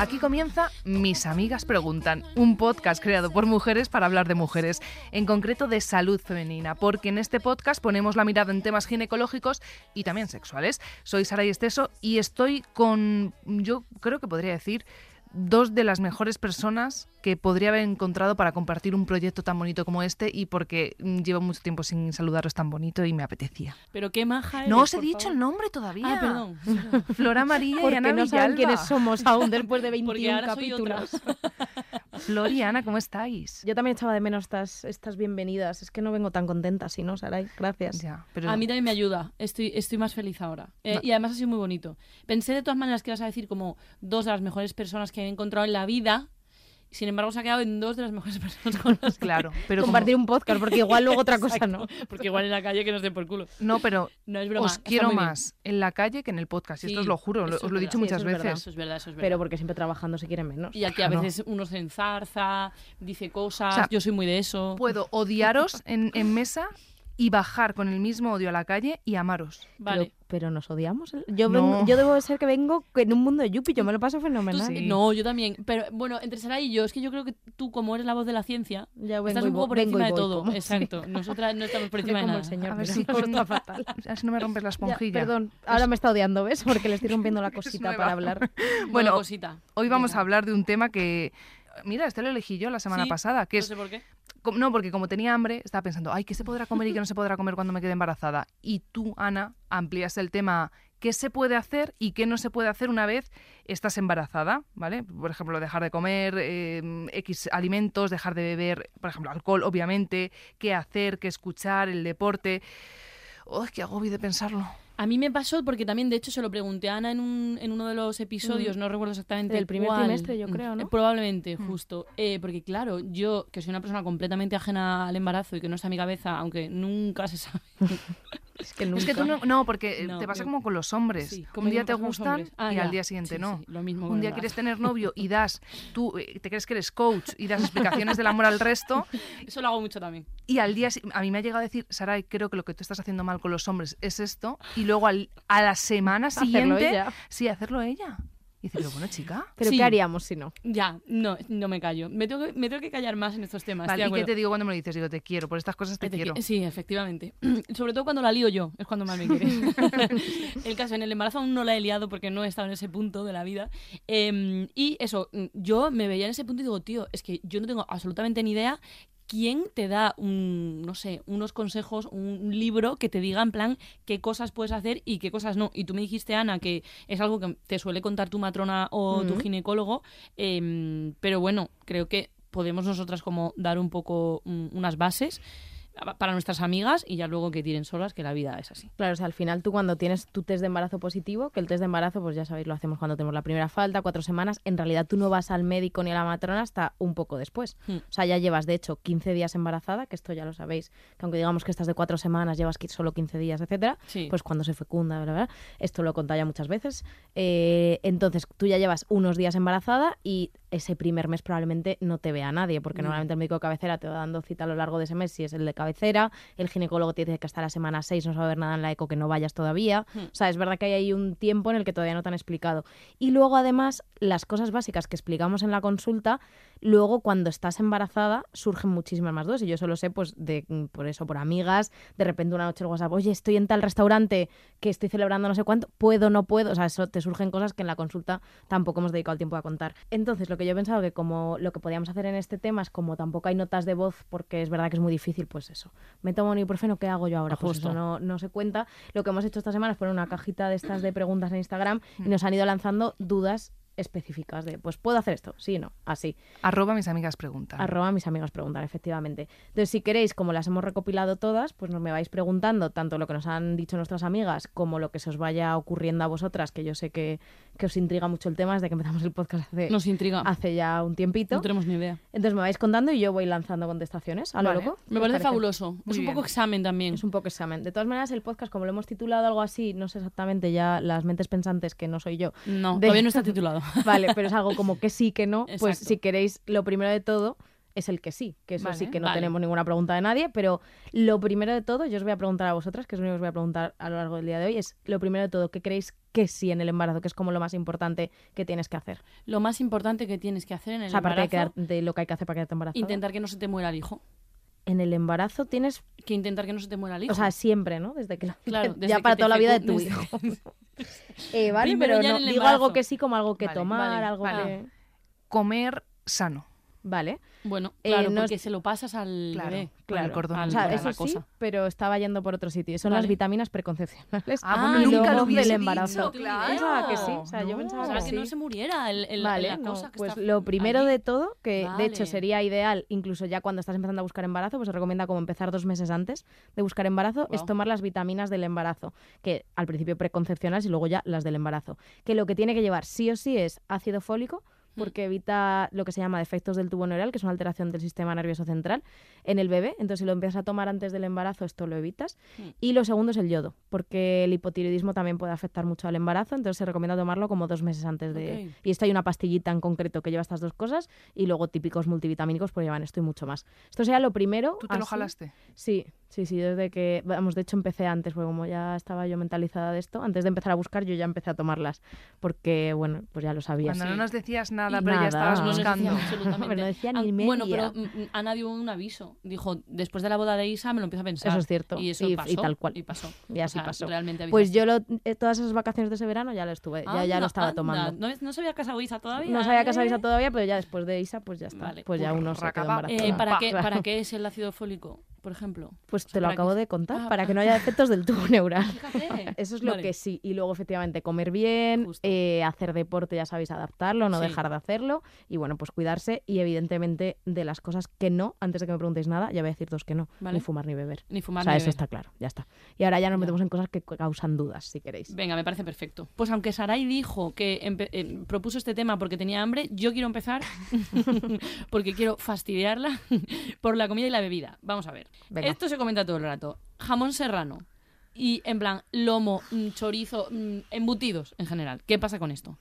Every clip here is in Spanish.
Aquí comienza Mis amigas preguntan, un podcast creado por mujeres para hablar de mujeres, en concreto de salud femenina, porque en este podcast ponemos la mirada en temas ginecológicos y también sexuales. Soy Sara Esteso y estoy con, yo creo que podría decir, dos de las mejores personas que podría haber encontrado para compartir un proyecto tan bonito como este y porque mm, llevo mucho tiempo sin saludaros tan bonito y me apetecía. Pero qué maja No eres, os he dicho favor. el nombre todavía. Ah, perdón. Flora María y Porque Ana no saben quiénes somos aún después de Porque 21 ahora soy otra. capítulos. Flor y Ana, ¿cómo estáis? Yo también echaba de menos estas, estas bienvenidas. Es que no vengo tan contenta, si no, Saray. Gracias. Ya, pero A mí también me ayuda. Estoy, estoy más feliz ahora. Eh, y además ha sido muy bonito. Pensé de todas maneras que ibas a decir como dos de las mejores personas que he encontrado en la vida. Sin embargo, se ha quedado en dos de las mejores personas con las que- claro, pero como- Compartir un podcast, porque igual luego otra cosa no. Porque igual en la calle que nos dé por culo. no, pero No es broma. os quiero bien. más en la calle que en el podcast. Y esto Sí, os lo juro, os lo he es dicho verdad. muchas Sí, eso es verdad. veces. Eso es verdad, eso es verdad. Pero porque siempre trabajando se quieren menos. Y aquí a Claro. veces uno se enzarza, dice cosas. O sea, yo soy muy de eso. Puedo odiaros en, en mesa y bajar con el mismo odio a la calle y amaros. Vale. Pero, pero nos odiamos. Yo, No. vengo- yo debo de ser que vengo en un mundo de Yupi. Yo me lo paso fenomenal. sí- Sí. No, yo también. Pero bueno, entre Sara y yo, es que yo creo que tú, como eres la voz de la ciencia, Ya estás un poco por encima de voy, todo. como- Exacto. Nosotras no estamos por encima de como nada. el señor. A ver pero si con- está fatal. A ver si no me rompes la Ya, esponjilla. perdón, ahora me está odiando, ¿ves? Porque le estoy rompiendo la cosita para hablar. Bueno, Bueno, cosita. Hoy vamos Venga. a hablar de un tema que... Mira, este lo elegí yo la semana Sí, pasada, que No es sé por qué. No, porque como tenía hambre, estaba pensando, ay, ¿qué se podrá comer y qué no se podrá comer cuando me quede embarazada? Y tú, Ana, amplías el tema, ¿qué se puede hacer y qué no se puede hacer una vez estás embarazada? ¿Vale? Por ejemplo, dejar de comer X alimentos, dejar de beber, por ejemplo, alcohol, obviamente, qué hacer, qué escuchar, el deporte. ¡Ay, qué agobio de pensarlo! A mí me pasó porque también, de hecho, se lo pregunté a Ana en, un, en uno de los episodios, no recuerdo exactamente. Del primer cuál. trimestre, yo Mm, creo, ¿no? Probablemente, justo. Eh, porque, claro, yo, que soy una persona completamente ajena al embarazo y que no está en mi cabeza, aunque nunca se sabe. Es que nunca. Es que tú no, no porque eh, No, te pasa yo- como con los hombres. Sí, como un día te gustan. Ah, y ya. al día siguiente Sí, no. sí, lo mismo un día quieres tener novio y das, tú eh, te crees que eres coach y das explicaciones del amor al resto Eso lo hago mucho también. y al día a mí me ha llegado a decir, Saray, creo que lo que tú estás haciendo mal con los hombres es esto y luego al- a la semana Hacerlo siguiente ella. sí hacerlo ella. Y decir, pero bueno, chica. Pero Sí. ¿qué haríamos si no? Ya, no, no me callo. Me tengo que, me tengo que callar más en estos temas. Vale, estoy de ¿y qué te digo cuando me lo dices? Digo, te quiero, por estas cosas te Te quiero. qui- Sí, efectivamente. Sobre todo cuando la lío yo, es cuando más me quiere. el caso, en el embarazo aún no la he liado porque no he estado en ese punto de la vida. Eh, y eso, yo me veía en ese punto y digo, tío, es que yo no tengo absolutamente ni idea quién te da un, no sé, unos consejos, un, libro que te diga en plan qué cosas puedes hacer y qué cosas no. Y tú me dijiste, Ana, que es algo que te suele contar tu matrona o tu ginecólogo, eh, pero bueno, creo que podemos nosotras como dar un poco mm, unas bases para nuestras amigas y ya luego que tiren solas, que la vida es así. Claro, o sea, al final tú cuando tienes tu test de embarazo positivo, que el test de embarazo, pues ya sabéis, lo hacemos cuando tenemos la primera falta, cuatro semanas, en realidad tú no vas al médico ni a la matrona hasta un poco después. Hmm. O sea, ya llevas, de hecho, 15 días embarazada, que esto ya lo sabéis, que aunque digamos que estás de cuatro semanas, llevas solo 15 días, etcétera, Sí. pues cuando se fecunda, bla, bla, esto lo he contado ya muchas veces. Eh, entonces, tú ya llevas unos días embarazada y ese primer mes probablemente no te vea nadie, porque No. normalmente el médico de cabecera te va dando cita a lo largo de ese mes si es el de cabecera, el ginecólogo te dice que hasta la semana 6 no se va a ver nada en la eco, que no vayas todavía. Hmm. O sea, es verdad que hay ahí un tiempo en el que todavía no te han explicado. Y luego, además, las cosas básicas que explicamos en la consulta, luego cuando estás embarazada surgen muchísimas más dudas. Y yo solo sé, pues, de, mm, por eso, por amigas, de repente una noche el WhatsApp, oye, estoy en tal restaurante que estoy celebrando no sé cuánto, puedo, no puedo. O sea, eso te surgen cosas que en la consulta tampoco hemos dedicado el tiempo a contar. Entonces, lo que yo he pensado que como lo que podíamos hacer en este tema es como tampoco hay notas de voz, porque es verdad que es muy difícil, pues eso. Me tomo un ibuprofeno, ¿qué hago yo ahora? Pues Justo. eso no, no se cuenta. Lo que hemos hecho esta semana es poner una cajita de estas de preguntas en Instagram y nos han ido lanzando dudas específicas de, pues, ¿puedo hacer esto? Sí, no, así. Arroba mis amigas preguntan. Arroba mis amigos preguntar, efectivamente. Entonces, si queréis, como las hemos recopilado todas, pues nos me vais preguntando tanto lo que nos han dicho nuestras amigas como lo que se os vaya ocurriendo a vosotras, que yo sé que, que os intriga mucho el tema desde que empezamos el podcast hace, Nos intriga. hace ya un tiempito. No tenemos ni idea. Entonces me vais contando y yo voy lanzando contestaciones a lo Vale. loco. ¿Qué Me parece fabuloso. Muy es un bien. poco examen también. Es un poco examen. De todas maneras, el podcast, como lo hemos titulado algo así, no sé exactamente ya las mentes pensantes, que no soy yo. No, de- todavía no está titulado. Vale, pero es algo como que sí, que no. Pues si queréis, lo primero de todo es el que sí, que eso Vale, sí que no vale. tenemos ninguna pregunta de nadie, pero lo primero de todo, yo os voy a preguntar a vosotras, que es lo único que os voy a preguntar a lo largo del día de hoy, es lo primero de todo, ¿qué creéis qué sí en el embarazo, que es como lo más importante que tienes que hacer. Lo más importante que tienes que hacer en el O sea, aparte de, embarazo, quedar- de lo que hay que hacer para quedarte embarazada. intentar que no se te muera el hijo. En el embarazo tienes, Que intentar que no se te muera el hijo. o sea, siempre, ¿no? Desde que la- Claro, desde ya que para toda la vida de tu hijo. Eh, vale, Primero pero no, digo algo que sí como algo que Vale, tomar, vale, algo vale. que... Comer sano. Vale, Bueno, Eh, claro, no porque es- se lo pasas al Claro, bebé. claro. cordón Al- o sea, eso la sí, cosa. pero estaba yendo por otro sitio. Son las vitaminas preconcepcionales. Ah, bueno, nunca lo del embarazo. dicho, claro. Pensaba que sí, o sea, yo pensaba O sea, que que sí. no se muriera el, el- Vale, la no, cosa que pues está lo primero de todo, que de hecho sería ideal, incluso ya cuando estás empezando a buscar embarazo, pues se recomienda como empezar dos meses antes de buscar embarazo, es tomar las vitaminas del embarazo, que al principio preconcepcionales y luego ya las del embarazo. Que lo que tiene que llevar sí o sí es ácido fólico. Porque evita lo que se llama defectos del tubo neural, que es una alteración del sistema nervioso central en el bebé. Entonces, si lo empiezas a tomar antes del embarazo, esto lo evitas. Mm. Y lo segundo es el yodo, porque el hipotiroidismo también puede afectar mucho al embarazo, entonces se recomienda tomarlo como dos meses antes de... Y esto hay una pastillita en concreto que lleva estas dos cosas y luego típicos multivitamínicos pues llevan esto y mucho más. Esto sería lo primero. ¿Tú te lo jalaste? Sí, sí, sí, desde que, vamos, de hecho empecé antes, porque como ya estaba yo mentalizada de esto, antes de empezar a buscar yo ya empecé a tomarlas, porque, bueno, pues ya lo sabía. Cuando sí. no nos decías nada, Y pero ya estabas No No buscando. decía absolutamente. Pero no decía ni Bueno, media. pero mm, Ana dio un aviso. Dijo, después de la boda de Isa me lo empiezo a pensar. Eso es cierto, Y eso y- y pasó. tal cual. Y pasó. Y O así sea, pasó. Realmente Pues yo lo- eh, todas esas vacaciones de ese verano ya lo estuve, ya, ya lo estaba anda. tomando. ¿No, no se había casado Isa todavía? No sabía casar ¿eh? Isa todavía, pero ya después de Isa, pues ya está. Vale. Pues ya uno se quedó. Eh, ¿para, qué. ¿Para qué es el ácido fólico, por ejemplo? Pues O sea, te lo ¿para acabo de contar, Ah, para que no haya defectos del tubo neural. Fíjate. Eso es lo Vale. que sí. Y luego, efectivamente, comer bien, eh, hacer deporte, ya sabéis, adaptarlo, no Sí. dejar de hacerlo. Y bueno, pues cuidarse. Y evidentemente, de las cosas que no, antes de que me preguntéis nada, ya voy a decir dos que no. Vale. Ni fumar ni beber. Ni fumar o sea, ni eso beber. está claro, ya está. Y ahora ya nos metemos en cosas que causan dudas, si queréis. Venga, me parece perfecto. Pues aunque Sarai dijo que eh, propuso este tema porque tenía hambre, yo quiero empezar porque quiero fastidiarla por la comida y la bebida. Vamos a ver. Venga. Esto se comenta todo el rato. Jamón serrano y en plan lomo, mm, chorizo, mm, embutidos en general. ¿Qué pasa con esto?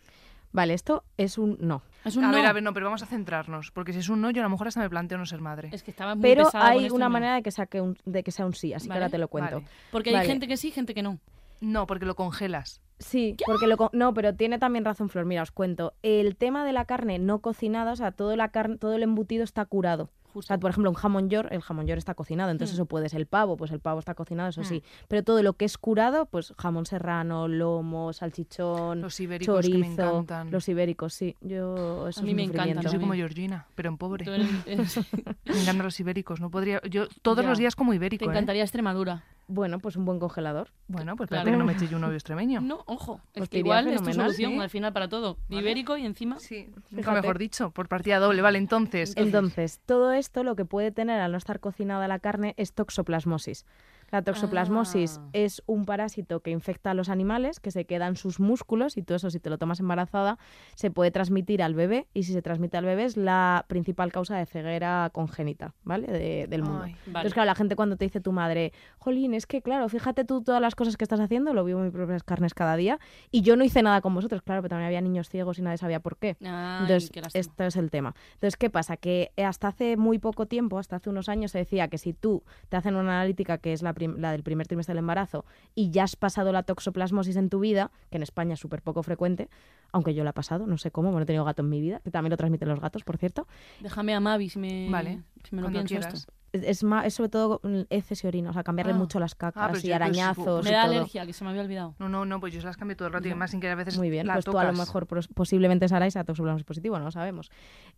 Vale, esto es un no. Es un A no. ver, a ver, no, pero vamos a centrarnos. Porque si es un no, yo a lo mejor hasta me planteo no ser madre. Es que estaba muy Pero con hay esto, una no. manera de que, saque un, de que sea un sí, así Vale, que ahora te lo cuento. vale. Porque hay Vale. gente que sí, gente que no. No, porque lo congelas. Sí, porque lo no, pero tiene también razón Flor. Mira, os cuento. El tema de la carne no cocinada, o sea, todo la carne, todo el embutido está curado. O Justo. sea, por ejemplo, un jamón york, el jamón york está cocinado, entonces Mm. eso puede ser el pavo, pues el pavo está cocinado, eso Mm. sí. Pero todo lo que es curado, pues jamón serrano, lomo, salchichón, Los ibéricos que me chorizo, encantan. los ibéricos, sí. Yo eso A mí es me encantan sufrimiento. Yo soy como. Georgina, pero en pobre. Me encantan los ibéricos. No podría. Yo todos Ya. los días como Te ibérico. ¿eh? encantaría Extremadura. Bueno, pues un buen congelador. Bueno, pues Claro. espérate que no me eche yo un novio extremeño. No, ojo. Es Pues que igual es tu solución sí. al final para todo. Ibérico y encima. Sí, nunca mejor dicho, por partida doble. Vale, entonces. Entonces, todo esto lo que puede tener al no estar cocinada la carne es toxoplasmosis. La toxoplasmosis Ah. es un parásito que infecta a los animales, que se queda en sus músculos y todo eso, si te lo tomas embarazada, se puede transmitir al bebé y si se transmite al bebé es la principal causa de ceguera congénita, ¿vale? De- del mundo. Ay, Vale. Entonces, claro, la gente cuando te dice tu madre, Jolín, es que claro, fíjate tú todas las cosas que estás haciendo, lo vivo en mis propias carnes cada día, y yo no hice nada con vosotros, claro, pero también había niños ciegos y nadie sabía por qué. Ay, Entonces, qué esto es el tema. Entonces, ¿qué pasa? Que hasta hace muy poco tiempo, hasta hace unos años, se decía que si tú te hacen una analítica, que es la, la del primer trimestre del embarazo, y ya has pasado la toxoplasmosis en tu vida, que en España es súper poco frecuente, aunque yo la he pasado, no sé cómo, bueno, he tenido gato en mi vida, que también lo transmiten los gatos, por cierto, Déjame a Mavi si me, Vale, si me lo cuando pienso quieras. esto. Es, ma- es sobre todo heces y orina, o sea, cambiarle Ah. mucho las cacas pero y yo- pues, arañazos Me y da todo. alergia, que se me había olvidado. No, no, no, pues yo se las cambio todo el rato y más sin que a veces Muy bien, la pues tú a lo tocas. mejor posiblemente sea toxoplasmosis positivo, no lo sabemos.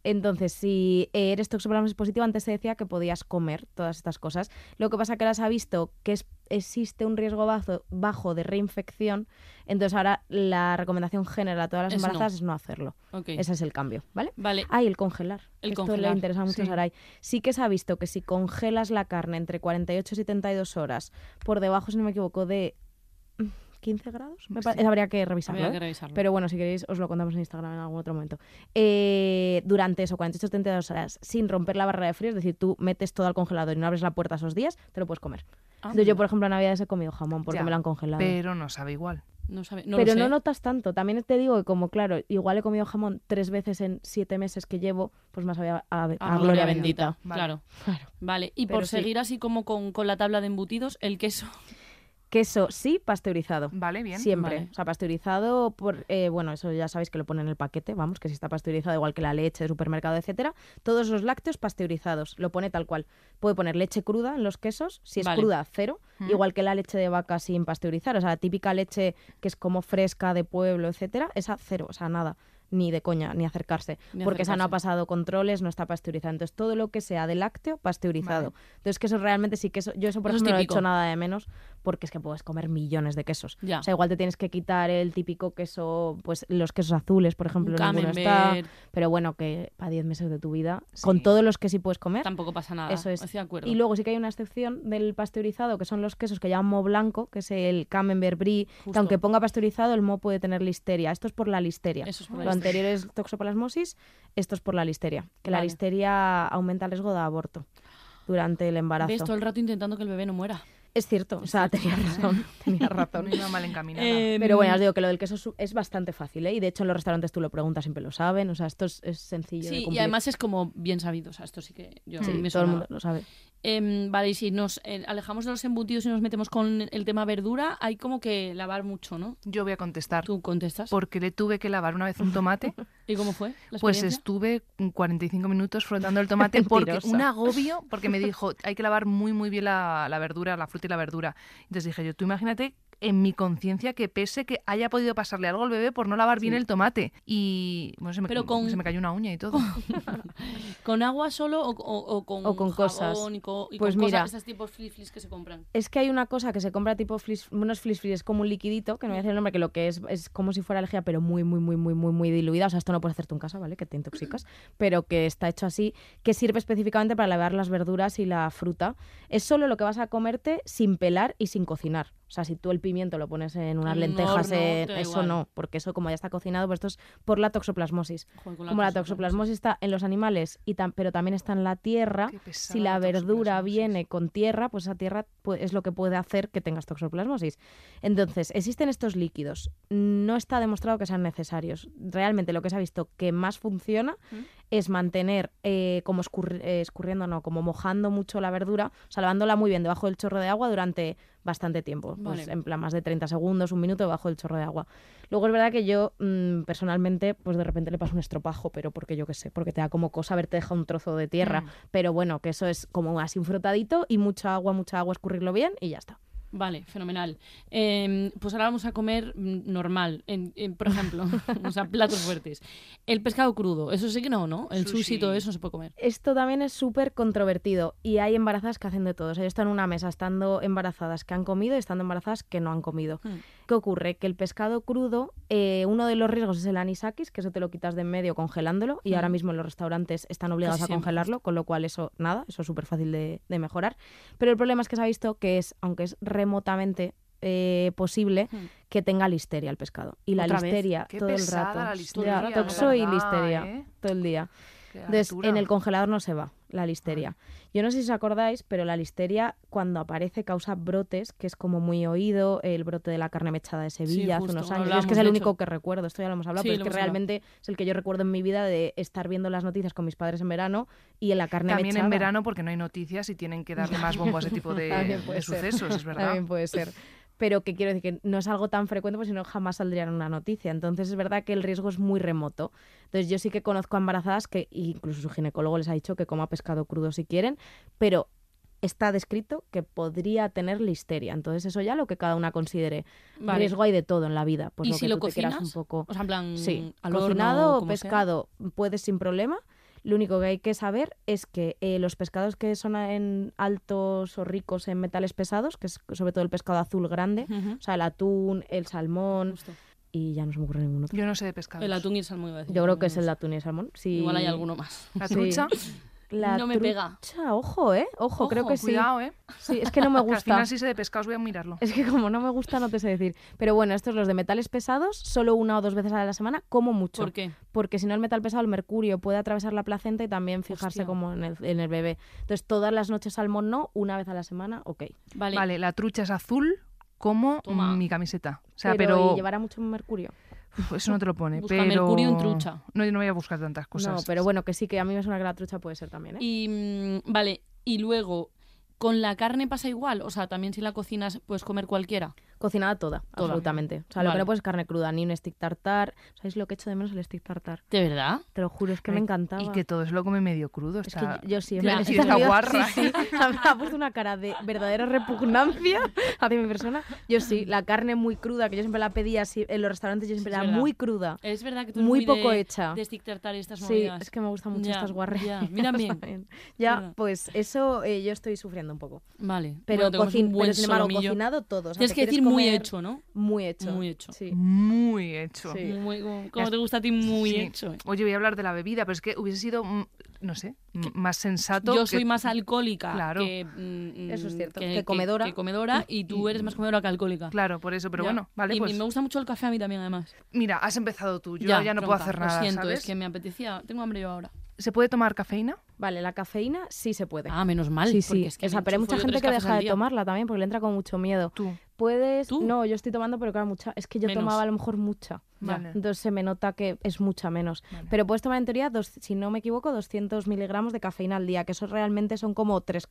Entonces, si eres toxoplasmosis positivo, antes se decía que podías comer todas estas cosas. Lo que pasa que ahora se ha visto que es- existe un riesgo bajo, bajo de reinfección, entonces ahora la recomendación general a todas las Es no. embarazadas es no hacerlo. Ok. Ese es el cambio, ¿vale? Vale. Ah, y el congelar. El Esto congelar, le interesa mucho a. Sarai. Sí que se ha visto que si congelas la carne entre 48 y 72 horas por debajo, si no me equivoco, de mm, 15 grados, me pa- Sí. habría que revisarlo. Habría ¿eh? que revisarlo. Pero bueno, si queréis, os lo contamos en Instagram en algún otro momento. Eh, durante eso, 48 72 horas, sin romper la barrera de frío, es decir, tú metes todo al congelador y no abres la puerta esos días, te lo puedes comer. Ah, Entonces, yo, por ejemplo, en Navidades he comido jamón porque Ya, me lo han congelado. Pero no sabe igual. no sabe, no Pero lo sé. no notas tanto. También te digo que, como claro, igual he comido jamón tres veces en siete meses que llevo, pues más había a, a Ah, gloria bendita. Vale. Claro. Claro. Vale. Y Pero por sí. seguir así como con, con la tabla de embutidos, el queso. Queso sí, pasteurizado. Vale, bien. Siempre. Vale. O sea, pasteurizado por, eh, bueno, eso ya sabéis que lo pone en el paquete, vamos, que si está pasteurizado igual que la leche de supermercado, etcétera. Todos los lácteos pasteurizados, lo pone tal cual. Puede poner leche cruda en los quesos, si es Vale. cruda, cero, Mm. igual que la leche de vaca sin pasteurizar. O sea, la típica leche que es como fresca de pueblo, etcétera, esa cero, o sea, nada. Ni de coña, ni acercarse. Ni porque esa no ha pasado controles, no está pasteurizado. Entonces, todo lo que sea de lácteo, pasteurizado. Vale. Entonces, que eso realmente sí que eso. Yo eso, por Eso es ejemplo, no he hecho nada de menos porque es que puedes comer millones de quesos. Ya. O sea, igual te tienes que quitar el típico queso, pues los quesos azules, por ejemplo, está. Pero bueno, que para 10 meses de tu vida, Sí. con todos los que sí puedes comer. tampoco pasa nada. Eso es. Estoy de acuerdo. Y luego sí que hay una excepción del pasteurizado, que son los quesos que llaman mo blanco, que es el camembert brie, que aunque ponga pasteurizado, el mo puede tener listeria. Esto es por la listeria. Eso es por la Lo listeria. anterior es toxoplasmosis, esto es por la listeria. Que la listeria aumenta el riesgo de aborto durante el embarazo. Ves todo el rato intentando que el bebé no muera. Es cierto, o sea, tenía razón, tenía razón. No iba mal encaminada. Eh, Pero bueno, os digo que lo del queso es- bastante fácil, ¿eh? Y de hecho en los restaurantes tú lo preguntas, siempre lo saben. O sea, esto es, es sencillo de Sí, y cumplir. además es como bien sabido. O sea, esto sí que yo Sí, me todo el mundo lo sabe. Em, vale, y si nos eh, alejamos de los embutidos y nos metemos con el tema verdura, hay como que lavar mucho, ¿no? Yo voy a contestar. Tú contestas. Porque le tuve que lavar una vez un tomate, ¿Y cómo fue? La pues estuve 45 minutos frotando el tomate porque un agobio, porque me dijo, hay que lavar muy muy bien la, la verdura, la fruta y la verdura. Entonces dije yo, tú imagínate en mi conciencia que pese que haya podido pasarle algo al bebé por no lavar bien el tomate. Y bueno, se me, Pero con- se me cayó una uña y todo. ¿Con agua solo o, o- o con, O con jabón cosas. y, co- y Pues con mira. cosas, tipos que se compran? Es que hay una cosa que se compra tipo flis, unos flis flis, es como un liquidito, que no voy a decir el nombre, que lo que es es como si fuera lejía, pero muy, muy, muy, muy, muy, muy diluida. O sea, esto no puedes hacerte en casa, ¿vale? Que te intoxicas. pero que está hecho así, que sirve específicamente para lavar las verduras y la fruta. Es solo lo que vas a comerte sin pelar y sin cocinar. O sea, si tú el pimiento lo pones en unas En un lentejas, en- da eso igual. no, porque eso como ya está cocinado, pues esto es por la toxoplasmosis. Joder, Como la toxoplasmosis está en los animales, y tam- pero también está en la tierra, si la la verdura viene con tierra, pues esa tierra es lo que puede hacer que tengas toxoplasmosis. Entonces, existen estos líquidos. No está demostrado que sean necesarios. Realmente lo que se ha visto que más funciona ¿Mm? Es mantener eh, como escurri- eh, escurriendo, no, como mojando mucho la verdura, o sea, lavándola muy bien debajo del chorro de agua durante bastante tiempo. Pues en plan más de 30 segundos, un minuto debajo del chorro de agua. Luego es verdad que yo mm, personalmente, pues de repente le paso un estropajo, pero porque yo qué sé, porque te da como cosa haberte dejado un trozo de tierra. Mm. Pero bueno, que eso es como así un frotadito y mucha agua, mucha agua, escurrirlo bien y ya está. Vale, fenomenal. Em, pues ahora vamos a comer mm, normal, en- en- por ejemplo, o sea, platos fuertes. El pescado crudo, eso sí que no, ¿no? El sushi, todo eso no se puede comer. Esto también es súper controvertido y hay embarazadas que hacen de todo. O sea, yo estoy en una mesa estando embarazadas que han comido y estando embarazadas que no han comido. Hmm. ¿Qué ocurre? Que el pescado crudo, eh, uno de los riesgos es el anisakis, que eso te lo quitas de en medio congelándolo y Mm. ahora mismo en los restaurantes están obligados Casi a siempre, congelarlo, con lo cual eso, nada, eso es súper fácil de, de mejorar. Pero el problema es que se ha visto que es, aunque es remotamente eh, posible, Hmm. que tenga listeria el pescado. Y la listeria todo el rato. la toxo y listeria ¿eh? todo el día. Entonces, en el congelador no se va la listeria. Yo no sé si os acordáis, pero la listeria cuando aparece causa brotes, que es como muy oído, el brote de la carne mechada de Sevilla hace unos años. Es que es el único hecho. que recuerdo, esto ya lo hemos hablado, Sí, pero es que hablado. realmente es el que yo recuerdo en mi vida de estar viendo las noticias con mis padres en verano y en la carne También mechada. en verano porque no hay noticias y tienen que darle más bombo a ese tipo de, También sucesos, es verdad. También puede ser. Pero que quiero decir que no es algo tan frecuente, pues si no jamás saldría en una noticia. Entonces es verdad que el riesgo es muy remoto. Entonces yo sí que conozco a embarazadas que incluso su ginecólogo les ha dicho que coma pescado crudo si quieren, pero está descrito que podría tener listeria. Entonces eso ya lo que cada una considere. Vale. Riesgo hay de todo en la vida. Pues ¿Y lo si que lo tú te quieras cocinas? un poco. O sea, en plan, Sí, al horno, cocinado o sea. pescado puedes sin problema. Lo único que hay que saber es que eh, los pescados que son en altos o ricos en metales pesados, que es sobre todo el pescado azul grande, o sea, el atún, el salmón Justo. y ya no se me ocurre ningún otro. Yo no sé de pescado. El atún y el salmón iba a decir. Yo creo que es el atún y el salmón. Sí. Igual hay alguno más. La Sí. La No me pega. trucha, Ojo, ¿eh? Ojo, creo que sí. ¿eh? Sí, es que no me Que al gusta. final sí sé de pescados, voy a mirarlo. Es que como no me gusta, no te sé decir. Pero bueno, estos los de metales pesados, solo una o dos veces a la semana, como mucho. ¿Por qué? porque si no el metal pesado, el mercurio, puede atravesar la placenta y también fijarse Hostia. como en el, en el bebé. Entonces, todas las noches salmón no, una vez a la semana, ok. Vale. Vale, la trucha es azul como Toma. mi camiseta. O sea, pero, pero, ¿y llevará mucho mercurio? Eso no te lo pone. Busca pero... mercurio en trucha. No, yo no voy a buscar tantas cosas. No, pero bueno, que sí, que a mí me suena que la trucha puede ser también, ¿eh? Y mm, vale, y luego ¿Con la carne pasa igual? O sea, también si la cocinas puedes comer cualquiera. Cocinada toda, Toda. absolutamente. O sea, lo que no puedes es carne cruda, ni un stick tartar. ¿Sabéis lo que echo de menos el stick tartar? ¿De verdad? Te lo juro, es que me encantaba. Y que todo se lo come medio crudo. Es que está- yo, yo sí, sí, está guarra. Sí, sí, me ha puesto una cara de verdadera repugnancia hacia mi persona. Yo sí, la carne muy cruda, que yo siempre la pedía así, en los restaurantes yo siempre Sí, es la verdad. muy cruda. Es verdad que tú Muy muy poco de, hecha. de stick tartar y estas Sí, movidas. es que me gustan mucho Ya, estas guarrerías. ya. Mira bien. Ya, pues eso eh, yo estoy sufriendo un poco. Vale. Pero, Bueno, cocin- pero sin embargo, cocinado todo. o sea, Tienes que quieres muy hecho, ¿no? Muy hecho. Muy hecho. Sí. Muy hecho. Sí. Muy, como, te gusta a ti, muy Sí. hecho. Oye, voy a hablar de la bebida, pero es que hubiese sido, mm, no sé, mm, más sensato. Yo que- soy más alcohólica Claro. que, mm, Eso es cierto, que, que comedora. que comedora y tú eres más comedora que alcohólica. Claro, por eso, pero Ya. bueno, vale, y, pues. y me gusta mucho el café a mí también, además. Mira, has empezado tú, yo ya, no puedo hacer nada, Lo siento, ¿sabes? es que me apetecía. Tengo hambre yo ahora. ¿Se puede tomar cafeína? Vale, la cafeína sí se puede. Ah, menos mal. sí, sí. es que o sea, pero hay mucha gente que deja de tomarla también porque le entra con mucho miedo. Tú. Puedes. ¿Tú? No, yo estoy tomando, pero claro, mucha. Es que yo Menos. tomaba a lo mejor mucha. Vale. Entonces se me nota que es mucha menos. Vale. Pero puedes tomar en teoría, dos, si no me equivoco, 200 miligramos de cafeína al día, que eso realmente son como tres,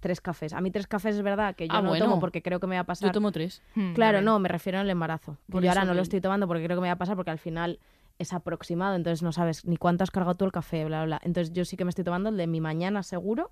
tres cafés. A mí tres cafés es verdad que yo Ah, no bueno. tomo porque creo que me va a pasar. Yo tomo tres. Hmm, Claro, vale. no, me refiero al embarazo. Por yo ahora no lo estoy tomando porque creo que me va a pasar porque al final es aproximado, entonces no sabes ni cuánto has cargado tú el café, bla, bla, bla. Entonces yo sí que me estoy tomando el de mi mañana seguro.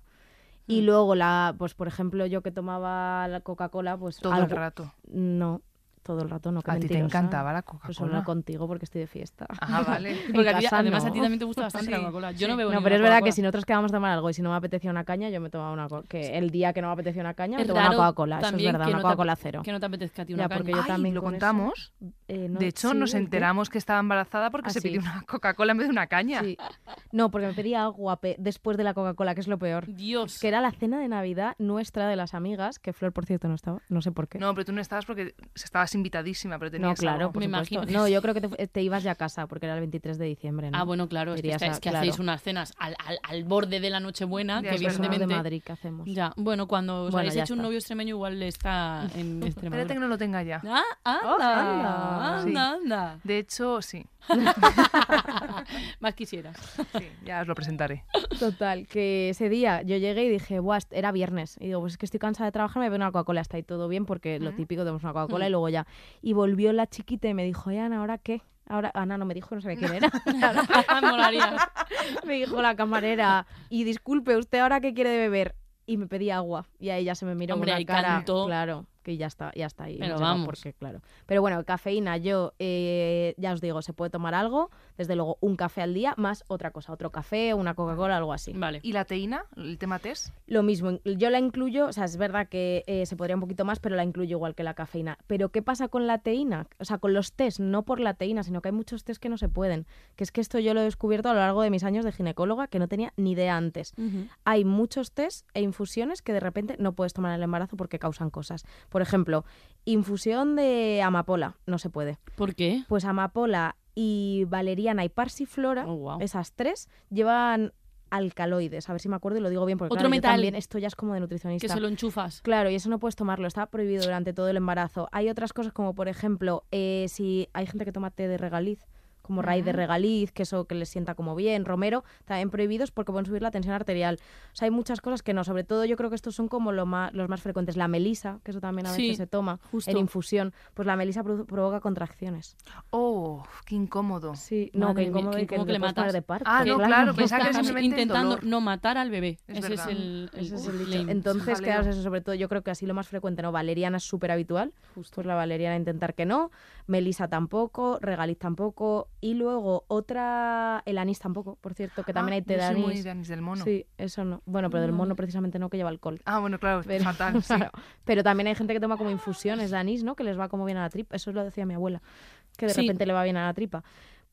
Y luego la, pues por ejemplo, yo que tomaba la Coca-Cola, pues Todo el rato. No, todo el rato no. qué A ti te encantaba la Pues Coca-Cola. solo contigo porque estoy de fiesta. Ah, vale. Porque a ti- casa además a ti también te gusta bastante Sí, la Coca-Cola. Yo sí. no bebo No, pero es verdad que si nosotros quedamos a tomar algo y si no me apetecía una caña, yo me tomaba una Coca. Que el día que no me apetecía una caña, me tomaba una Coca-Cola. Eso es verdad, que una Coca-Cola cero. Que no te apetezca a ti una Ya, porque caña. yo Ay, también lo contamos. Eh, no, de hecho, sí, nos enteramos que estaba embarazada porque Ah, se pidió una Coca-Cola en vez de una caña. Sí. No, porque me pedía agua después de la Coca-Cola, que es lo peor. Dios. Que era la cena de Navidad nuestra de las amigas, que Flor, por cierto, no estaba. No sé por qué. No, pero tú no estabas porque estabas invitadísima, pero No, tenías claro, algo. por Me supuesto. imagino que No, yo creo que te, te ibas ya a casa, porque era el 23 de diciembre, ¿no? Ah, bueno, claro, es que, estáis- a- que claro. hacéis unas cenas al, al, al borde de la Nochebuena, Ya, que evidentemente... de Madrid que hacemos. Ya, bueno, cuando os Bueno, habéis hecho un novio extremeño igual está en Espérate que Extremadura. no lo tenga ya. Ah, anda, Oh, anda, anda. anda, De hecho, sí. Más quisieras. Sí, ya os lo presentaré. Total, que ese día yo llegué y dije, Buah, era viernes. Y digo, pues es que estoy cansada de trabajar, me veo una Coca-Cola, está ahí todo bien, porque lo típico, tenemos una Coca-Cola Mm. y luego ya. Y volvió la chiquita y me dijo, "Oye, Ana, ¿ahora qué? Ahora, Ana no me dijo, no sabía quién era. Me dijo la camarera, y disculpe, ¿usted ahora qué quiere de beber? Y me pedía agua. Y ahí ya se me miró Hombre, con una cara. cantó. Claro, que ya está, ya está ahí. Pero vamos. por qué, claro. Pero bueno, cafeína, yo ya os digo, se puede tomar algo, desde luego un café al día, más otra cosa, otro café, una Coca-Cola, algo así. Vale. ¿Y la teína? ¿El tema test? Lo mismo, yo la incluyo, o sea, es verdad que eh, se podría un poquito más, pero la incluyo igual que la cafeína. Pero ¿qué pasa con la teína? O sea, con los test, no por la teína, sino que hay muchos test que no se pueden. Que es que esto yo lo he descubierto a lo largo de mis años de ginecóloga, que no tenía ni idea antes. Hay muchos test e infusiones que de repente no puedes tomar en el embarazo porque causan cosas. Por ejemplo, infusión de amapola, no se puede. ¿Por qué? Pues amapola y valeriana y parsiflora, Oh, wow. esas tres, llevan alcaloides. A ver si me acuerdo y lo digo bien, porque Otro claro, yo metal. también esto ya es como de nutricionista. Que se lo enchufas. Claro, y eso no puedes tomarlo, está prohibido durante todo el embarazo. Hay otras cosas como, por ejemplo, eh, si hay gente que toma té de regaliz, como raíz de regaliz, que eso que les sienta como bien, romero, también prohibidos porque pueden subir la tensión arterial. O sea, hay muchas cosas que no, sobre todo yo creo que estos son como lo más, los más frecuentes. La melisa, que eso también a Sí, veces se toma justo. en infusión, pues la melisa provoca contracciones. Oh, qué incómodo. Sí, no, Madre que mía, incómodo que y que le matas. de parto. Ah, no, claro, pensaba que Estamos simplemente el intentando no matar al bebé. Es Ese es el, el- Ese es el el dicho. aim. Entonces, Jaleo. claro, eso sobre todo yo creo que así lo más frecuente, ¿no? Valeriana es súper habitual, pues la valeriana intentar que no, melisa tampoco, regaliz tampoco, y luego otra, el anís tampoco, por cierto, que también Ah, hay té de soy muy anís. de anís del mono. Sí, eso no. Bueno, pero del mono precisamente no, que lleva alcohol. Ah, bueno, claro, Pero, fatal, sí. claro. Pero también hay gente que toma como infusiones de anís, ¿no? Que les va como bien a la tripa. Eso lo decía mi abuela, que de Sí. repente le va bien a la tripa.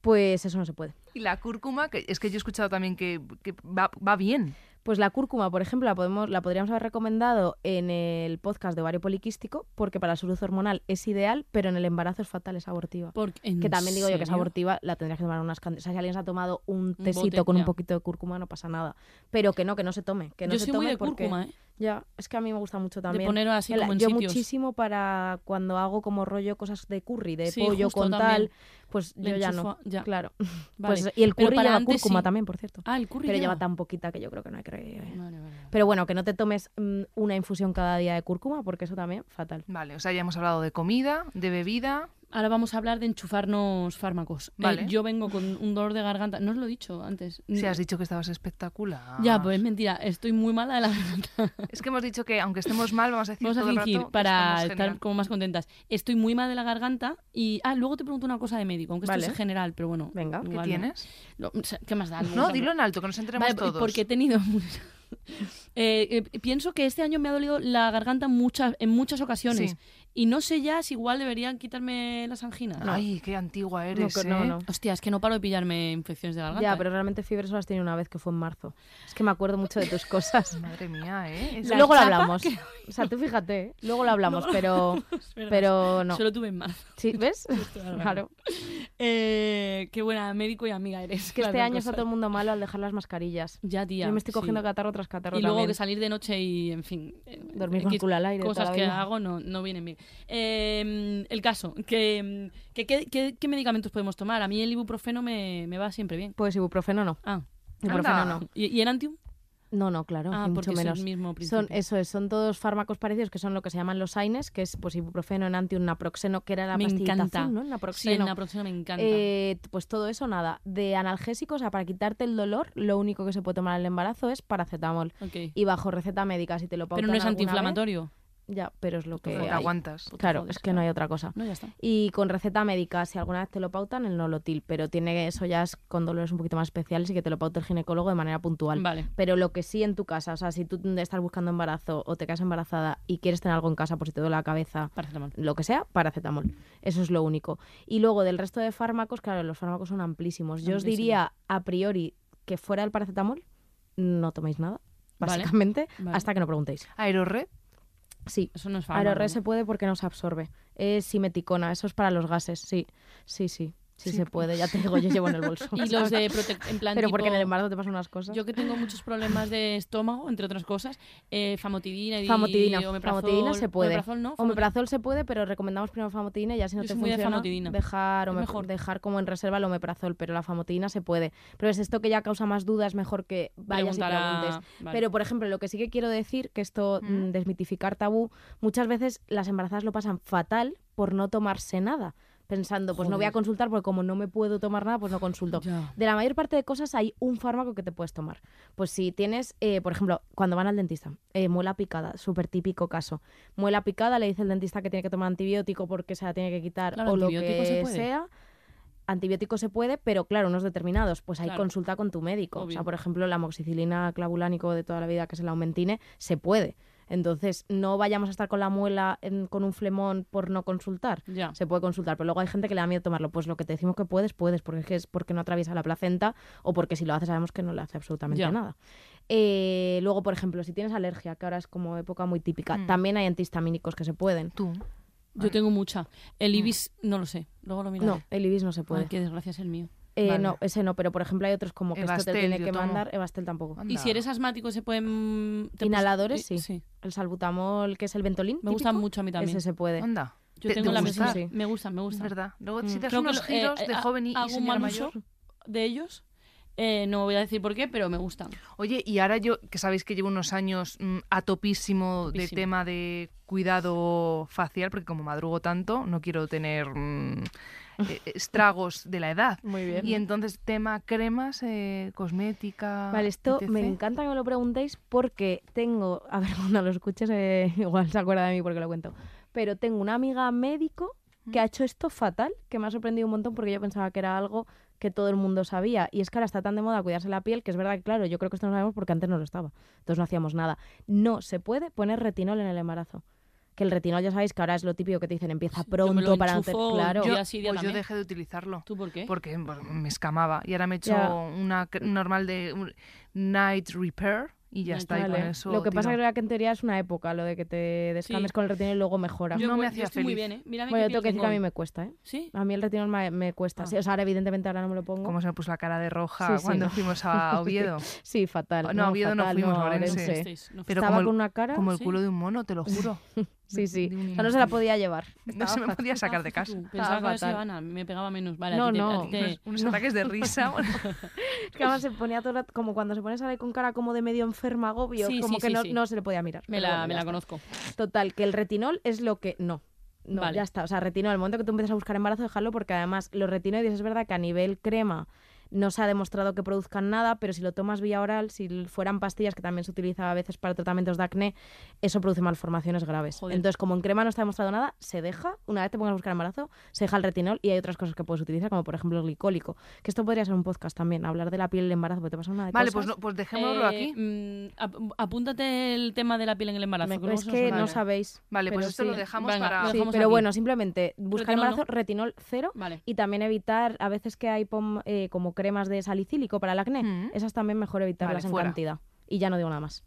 Pues eso no se puede. Y la cúrcuma, que es que yo he escuchado también que, que va, va bien. Pues la cúrcuma, por ejemplo, la, podemos, la podríamos haber recomendado en el podcast de ovario poliquístico, porque para la salud hormonal es ideal, pero en el embarazo es fatal, es abortiva. Porque- ¿en Que también digo yo que es abortiva, la tendrías que tomar unas cantidades. O sea, si alguien se ha tomado un tecito bote, con un poquito de cúrcuma, no pasa nada. Pero que no, que no se tome. Que no Yo se soy tome muy de porque... cúrcuma, ¿eh? Ya, es que a mí me gusta mucho De también. poner así El- como en yo sitios. muchísimo para cuando hago como rollo cosas de curry, de Sí, pollo con también. tal, pues Le yo ya no. ya. Claro. Vale. Pues, y el curry lleva antes cúrcuma sí. también, por cierto. Ah, el curry pero lleva lleva. tan poquita que yo creo que no hay que... Vale, vale, vale. Pero bueno, que no te tomes mm, una infusión cada día de cúrcuma, porque eso también, fatal. Vale, o sea, ya hemos hablado de comida, de bebida. Ahora vamos a hablar de enchufarnos fármacos. Eh, Vale. yo vengo con un dolor de garganta. No os lo he dicho antes. Si has dicho que estabas espectacular. Ya, pues es mentira. Estoy muy mala de la garganta. Es que hemos dicho que aunque estemos mal, vamos a decir Vamos a todo fingir rato para estar genial. como más contentas. Estoy muy mal de la garganta y... Ah, luego te pregunto una cosa de médico, aunque Vale. esto es general, pero bueno. Venga. ¿Qué ¿Qué igual no. tienes? ¿Qué más da? No, dilo en alto, que nos enteremos Vale, todos. porque he tenido... Eh, eh, pienso que este año me ha dolido la garganta muchas, en muchas ocasiones. Sí. Y no sé ya si igual deberían quitarme las anginas. Ay, qué antigua eres, No, ¿eh? no. Hostia, es que no paro de pillarme infecciones de garganta. Ya, pero realmente fiebre solo has tenido una vez, que fue en marzo. Es que me acuerdo mucho de tus cosas. Madre mía, ¿eh? Es- luego lo hablamos. O sea, tú fíjate, ¿eh? luego lo hablamos, pero, pero no. Solo tuve en marzo. ¿Sí? ¿Ves? claro. Eh, qué buena médico y amiga eres. Es que las este año está cosas. todo el mundo malo al dejar las mascarillas. Ya, tía. Yo me estoy sí. cogiendo catarro tras catarro Y luego también. que salir de noche y, en fin. eh, Dormir con el culo al aire Cosas que hago no, no vienen bien. Eh, el caso, que, que- que- que- ¿qué medicamentos podemos tomar? A mí el ibuprofeno me, me va siempre bien. Pues ibuprofeno no. Ah, Ibuprofeno Anda. no. ¿y, y el Antium? No, no, claro, Ah, mucho es menos. el mismo. Son, eso es, son todos fármacos parecidos que son lo que se llaman los AINES, que es pues ibuprofeno, enantium, naproxeno, que era la me pastillita encanta. azul, ¿no? El Sí, naproxeno. el naproxeno me encanta. Eh, pues todo eso, nada. De analgésicos, o sea, para quitarte el dolor, lo único que se puede tomar en el embarazo es paracetamol. Ok. Y bajo receta médica, si te lo pautan Pero no es vez- antiinflamatorio. Ya, pero es lo que hay. aguantas. Claro, jodes, es que no hay otra cosa. No, ya está. Y con receta médica, si alguna vez te lo pautan, el nolotil, pero tiene eso ya es con dolores un poquito más especiales y que te lo paute el ginecólogo de manera puntual. Vale. Pero lo que sí en tu casa, o sea, si tú estás buscando embarazo o te quedas embarazada y quieres tener algo en casa por si te duele la cabeza, Paracetamol. lo que sea, paracetamol. Eso es lo único. Y luego del resto de fármacos, claro, los fármacos son amplísimos. Yo os diría a priori que fuera el paracetamol, no toméis nada, Vale. básicamente, Vale. hasta que no preguntéis. Aerorred. Sí. Eso no es fármaco. Aerorred se puede porque no se absorbe. Es simeticona, eso es para los gases, sí. Sí, sí. Sí, se puede, ya te digo, yo llevo en el bolso. Y los de en plan Pero porque en el embarazo te pasan unas cosas. Yo que tengo muchos problemas de estómago, entre otras cosas, eh, famotidina y Famotidina, omeprazol. famotidina se puede. Omeprazol no, famotidina. Omeprazol se puede, pero recomendamos primero famotidina y ya si no Yo te de funciona, famotidina. dejar, mejor. dejar como en reserva el omeprazol, pero la famotidina se puede. Pero es esto que ya causa más dudas, mejor que vayas y a- preguntes. Vale. Pero, por ejemplo, lo que sí que quiero decir, que esto, mm, desmitificar tabú, muchas veces las embarazadas lo pasan fatal por no tomarse nada. Pensando, pues no voy a consultar porque como no me puedo tomar nada, pues no consulto. Ya. De la mayor parte de cosas hay un fármaco que te puedes tomar. Pues si tienes, eh, por ejemplo, cuando van al dentista, eh, muela picada, súper típico caso. Muela picada, le dice el dentista que tiene que tomar antibiótico porque se la tiene que quitar Claro, o lo se que puede. sea. Antibiótico se puede, pero claro, unos determinados. Pues hay Claro. consulta con tu médico. O sea, por ejemplo, la amoxicilina clavulánico de toda la vida, que es el aumentine, se puede. Entonces, no vayamos a estar con la muela en- con un flemón por no consultar Ya. se puede consultar, pero luego hay gente que le da miedo tomarlo. Pues lo que te decimos que puedes, puedes, porque es, que es porque no atraviesa la placenta o porque si lo hace sabemos que no le hace absolutamente Ya. nada. Eh, luego, por ejemplo, si tienes alergia, que ahora es como época muy típica, Mm. también hay antihistamínicos que se pueden. Tú. Yo tengo mucha. El ibis, no lo sé. Luego lo miraré. No, el ibis no se puede. Ay, qué desgracia es el mío. Eh, Vale. No, ese no, pero por ejemplo hay otros como que esto Evastel, te tiene que tomo. mandar, Evastel tampoco. Anda. Y si eres asmático, se pueden... pus- Inhaladores, sí. Sí. El salbutamol, que es el ventolín, Me gustan típico, mucho a mí también. ese se puede. Anda. Yo ¿Te- tengo te la gusta? misma. Sí. Me gustan, me Es gustan. verdad. Luego, Mm. si te que unos lo- eh, giros de eh, joven y, y hago señora mal mayor. uso de ellos. Eh, no voy a decir por qué, pero me gustan. Oye, y ahora yo, que sabéis que llevo unos años mm, a topísimo de tema de cuidado facial, porque como madrugo tanto, no quiero tener mm, eh, estragos de la edad. Muy bien. Y entonces, tema cremas, eh, cosmética. Vale, esto etc. me encanta que me lo preguntéis porque tengo, a ver, cuando lo escuches eh, igual se acuerda de mí porque lo cuento, pero tengo una amiga médico que ha hecho esto fatal, que me ha sorprendido un montón porque yo pensaba que era algo que todo el mundo sabía. Y es que ahora está tan de moda cuidarse la piel que es verdad que, claro, yo creo que esto no lo sabemos porque antes no lo estaba. Entonces no hacíamos nada. No se puede poner retinol en el embarazo. Que el retinol ya sabéis que ahora es lo típico que te dicen empieza Sí, yo me pronto lo para enchufo Claro. yo- Yo, día sí, día pues yo dejé de utilizarlo. ¿Tú por qué? Porque me escamaba. Y ahora me he hecho Ya. una normal de un Night Repair. Y ya No, está. y con Vale. eso Lo que pasa tiro. es que en teoría es una época, lo de que te descames Sí. con el retinol y luego mejora. Yo- no me yo hacía estoy muy feliz. bien, ¿eh? Mírame bueno, yo tengo que decir que a mí me cuesta, ¿eh? ¿Sí? A mí el retinol me, me cuesta. Ah. Sí, o sea, ahora evidentemente ahora no me lo pongo. Cómo se me puso la cara de roja Sí, sí. cuando fuimos a Oviedo. Sí, fatal. No, a Oviedo no fatal, fuimos, a a Orense. Orense. No Pero Estaba como el- con una cara. Como el culo de un mono, te lo juro. Sí, sí. de un O sea, no se la podía llevar. No se me podía sacar de casa. Pensaba que me pegaba menos. Vale, No, a ti te, a no. ti te- Unos ataques de risa. Es que además se ponía todo como cuando se pone a salir con cara como de medio enferma, agobio, Sí, como sí, que sí, no, no se le podía mirar. me la, bueno, me la conozco. Total, que el retinol es lo que no. No, Vale. ya está. O sea, retinol, el momento que tú empiezas a buscar embarazo, déjalo porque además los retinoides es verdad que a nivel crema no se ha demostrado que produzcan nada, pero si lo tomas vía oral, si fueran pastillas, que también se utiliza a veces para tratamientos de acné, eso produce malformaciones graves. Joder. Entonces, como en crema no está demostrado nada, se deja, una vez te pongas a buscar embarazo, se deja el retinol y hay otras cosas que puedes utilizar, como por ejemplo el glicólico. Que esto podría ser un podcast también, hablar de la piel y el embarazo, porque te pasa una de Vale, cosas. pues, no, pues dejémoslo Eh, aquí. mm, ap- apúntate el tema de la piel en el embarazo. Me- que luego es que no sabéis. Vale, pues pero esto sí. lo dejamos Venga, para... lo Sí, dejamos pero aquí. bueno, simplemente buscar Retinol, embarazo, retinol cero. Vale. Y también evitar, a veces que hay pom- eh, como cremas de salicílico para el acné, Mm. esas también mejor evitarlas Vale, en fuera. cantidad. Y ya no digo nada más.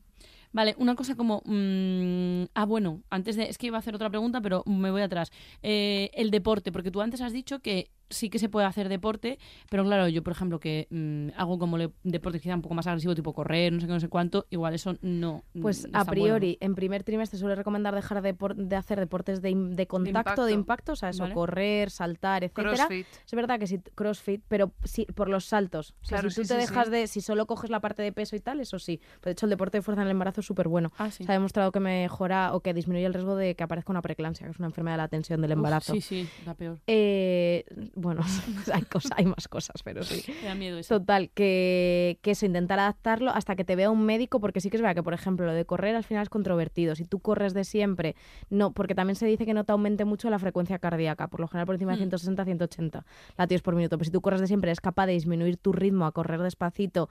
Vale, una cosa como... mm, ah, bueno, antes de... Es que iba a hacer otra pregunta, pero me voy atrás. Eh, el deporte, porque tú antes has dicho que sí que se puede hacer deporte, pero claro, yo, por ejemplo, que mm, hago como le- deporte quizá un poco más agresivo, tipo correr, no sé qué, no sé cuánto, igual eso no... Pues mm, a es tan priori, en primer trimestre suele recomendar dejar de, de hacer deportes de, de contacto, de impacto, impacto. o sea, eso, Vale. correr, saltar, etcétera. Crossfit. Es verdad que si crossfit, pero sí, por los saltos. O sea, Claro, si tú sí, te sí, dejas sí. de, si solo coges la parte de peso y tal, eso sí. Pero de hecho el deporte de fuerza en el embarazo es súper bueno. Ah, sí. Se ha demostrado que mejora o que disminuye el riesgo de que aparezca una preeclampsia, que es una enfermedad de la tensión del Uf, embarazo. sí, sí, la peor. Eh, bueno, hay, cosas, hay más cosas, pero sí. Me da miedo eso. Total, que, que eso, intentar adaptarlo hasta que te vea un médico, porque sí que es verdad que, por ejemplo, lo de correr al final es controvertido. Si tú corres de siempre, no, porque también se dice que no te aumente mucho la frecuencia cardíaca, por lo general por encima de Mm. 160, 180 latidos por minuto. Pero si tú corres de siempre, eres capaz de disminuir tu ritmo a correr despacito,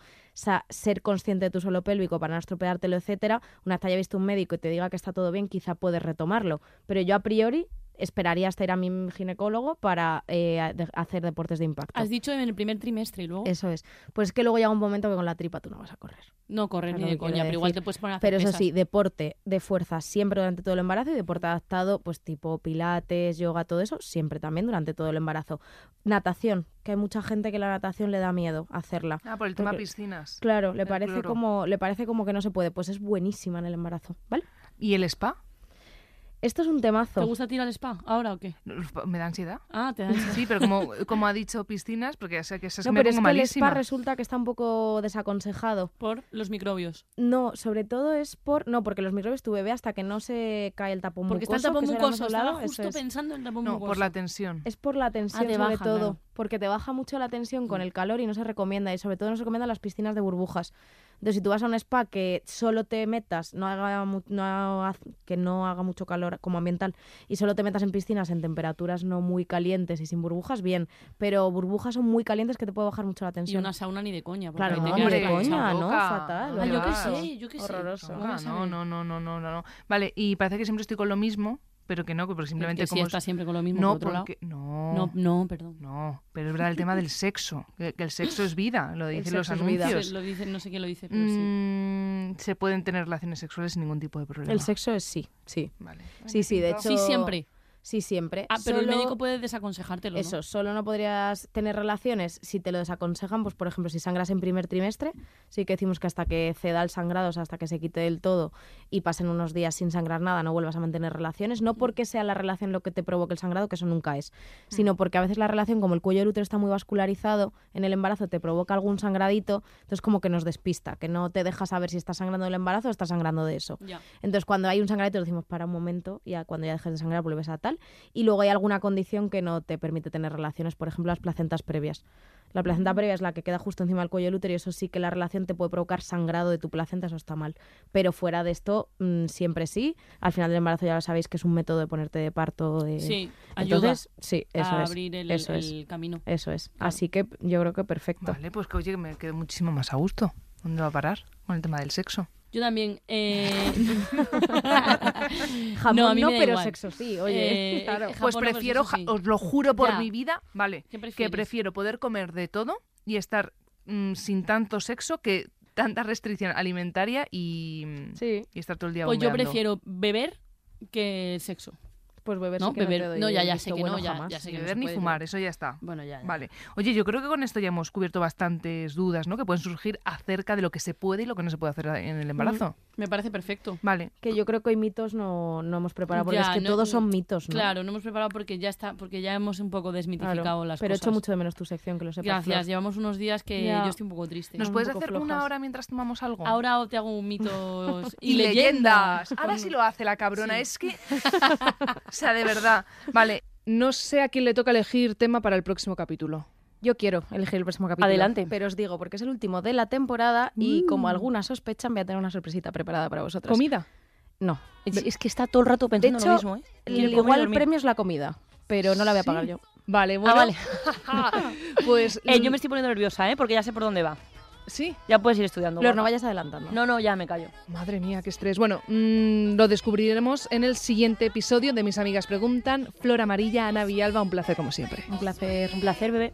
ser consciente de tu suelo pélvico para no estropeártelo, etcétera, una vez te haya visto un médico y te diga que está todo bien, quizá puedes retomarlo. Pero yo a priori esperaría hasta ir a mi ginecólogo para eh, de- hacer deportes de impacto. Has dicho en el primer trimestre y luego Eso es. Pues es que luego llega un momento que con la tripa tú no vas a correr. no correr ni de coña, pero igual te puedes poner a hacer Pero eso pesas. sí, deporte de fuerza siempre durante todo el embarazo y deporte adaptado, pues tipo pilates, yoga, todo eso, siempre también durante todo el embarazo. Natación, que hay mucha gente que la natación le da miedo hacerla. Ah, por el tema Porque- piscinas. Claro, le parece cloro. como le parece como que no se puede, pues es buenísima en el embarazo, ¿vale? ¿Y el spa? Esto es un ¿Te temazo. gusta tirar al spa ahora o qué? ¿Me da ansiedad? Ah, te da ansiedad. Sí, pero como, como ha dicho piscinas, porque ya sé que eso es No, que me pero es pongo que el spa resulta que está un poco desaconsejado. por los microbios. No, sobre todo es por no, porque los microbios tu bebé hasta que no se cae el tapón Porque está el mucoso, tapón mucoso. Estaba hablado, eso justo es. pensando en el tapón No, mucoso. por la tensión. Es por la tensión, Ah, te sobre baja, todo. claro. Porque te baja mucho la tensión con Mm. el calor y no se recomienda. Y sobre todo no se recomiendan las piscinas de burbujas. Entonces, si tú vas a un spa que solo te metas, no haga, mu- no haga- que no haga mucho calor como ambiental, y solo te metas en piscinas en temperaturas no muy calientes y sin burbujas, bien. Pero burbujas son muy calientes que te puede bajar mucho la Y tensión. una sauna ni de coña. porque Claro, no, ni de coña, ¿no? Fatal, Ah, yo qué sé, yo qué sé. Horroroso. No, no, no, no, no, no. Vale, y parece que siempre estoy con lo mismo, pero que no, porque simplemente que si como... está siempre con lo mismo no, por otro porque... No, lado. No, no, perdón. no, pero es verdad el tema del sexo, que, que el sexo es vida, lo dicen los anuncios. Lo dice, no sé quién lo dice, pero sí. Mm, se pueden tener relaciones sexuales sin ningún tipo de problema. El sexo es sí, sí. Vale. Sí, sí, de hecho. Sí, siempre. Sí, siempre. Ah, pero el médico puede desaconsejártelo, ¿no? Eso, solo no podrías tener relaciones si te lo desaconsejan, pues por ejemplo, si sangras en primer trimestre, sí que decimos que hasta que ceda el sangrado, o sea, hasta que se quite del todo y pasen unos días sin sangrar nada, no vuelvas a mantener relaciones, no porque sea la relación lo que te provoque el sangrado, que eso nunca es, sino porque a veces la relación, como el cuello del útero está muy vascularizado, en el embarazo te provoca algún sangradito, entonces como que nos despista, que no te deja saber si estás sangrando del embarazo o estás sangrando de eso. Ya. Entonces, cuando hay un sangradito, decimos para un momento, y ya cuando ya dejes de sangrar, vuelves a tal. Y luego hay alguna condición que no te permite tener relaciones, por ejemplo, las placentas previas. La placenta previa es la que queda justo encima del cuello del útero y eso sí que la relación te puede provocar sangrado de tu placenta, eso está mal. Pero fuera de esto, mm, siempre sí. Al final del embarazo ya lo sabéis que es un método de ponerte de parto. De... Sí, ayuda Entonces, sí, eso a es. abrir el, eso el camino. Eso es. Claro. Así que yo creo que perfecto. Vale, pues que oye, que me quedo muchísimo más a gusto. ¿Dónde va a parar con el tema del sexo? Yo también. Eh... Jamón No, a mí pero igual. sexo sí, oye. Eh, claro. eh, Pues prefiero, sí. os lo juro por Ya. mi vida, vale, ¿Qué que prefiero poder comer de todo y estar mm, sin tanto sexo que tanta restricción alimentaria y, Sí, y estar todo el día Pues yo bombeando. prefiero beber que sexo. Pues beber No, sí que beber- te doy no, ya- ya sé que bueno no, ya- jamás. ya sé Ni que no beber ni puede, fumar, pero- eso ya está. Bueno, ya, ya. Vale. Oye, yo creo que con esto ya hemos cubierto bastantes dudas, ¿no? Que pueden surgir acerca de lo que se puede y lo que no se puede hacer en el embarazo. Me parece perfecto. Vale. Que yo creo que hoy mitos no, no hemos preparado, porque Ya, es que no- todos son mitos, ¿no? Claro, no hemos preparado porque ya está, porque ya hemos un poco desmitificado Claro, las Pero cosas. echo mucho de menos tu sección, que lo sepas. Gracias, Flor. llevamos unos días que Ya. yo estoy un poco triste. ¿Nos puedes hacer una hora mientras tomamos algo? Ahora te hago un mitos y, y leyendas. leyendas. Ahora sí lo hace la cabrona. Es que. o sea, de verdad. Vale. No sé a quién le toca elegir tema para el próximo capítulo. Yo quiero elegir el próximo capítulo. Adelante. Pero os digo, porque es el último de la temporada y Mm. como algunas sospechan, voy a tener una sorpresita preparada para vosotros. ¿Comida? No. Es, es que está todo el rato De pensando hecho, lo mismo, ¿eh? el- igual el premio es la comida, pero no la voy a pagar yo. Vale, bueno. vale. pues. Eh, yo me estoy poniendo nerviosa, ¿eh? Porque ya sé por dónde va. Sí. Ya puedes ir estudiando. Flor, no vayas adelantando. No, no, ya me callo. Madre mía, qué estrés. Bueno, mm, lo descubriremos en el siguiente episodio de Mis Amigas Preguntan. Flor Amarilla, Ana Villalba, un placer como siempre. Un placer. Un placer, bebé.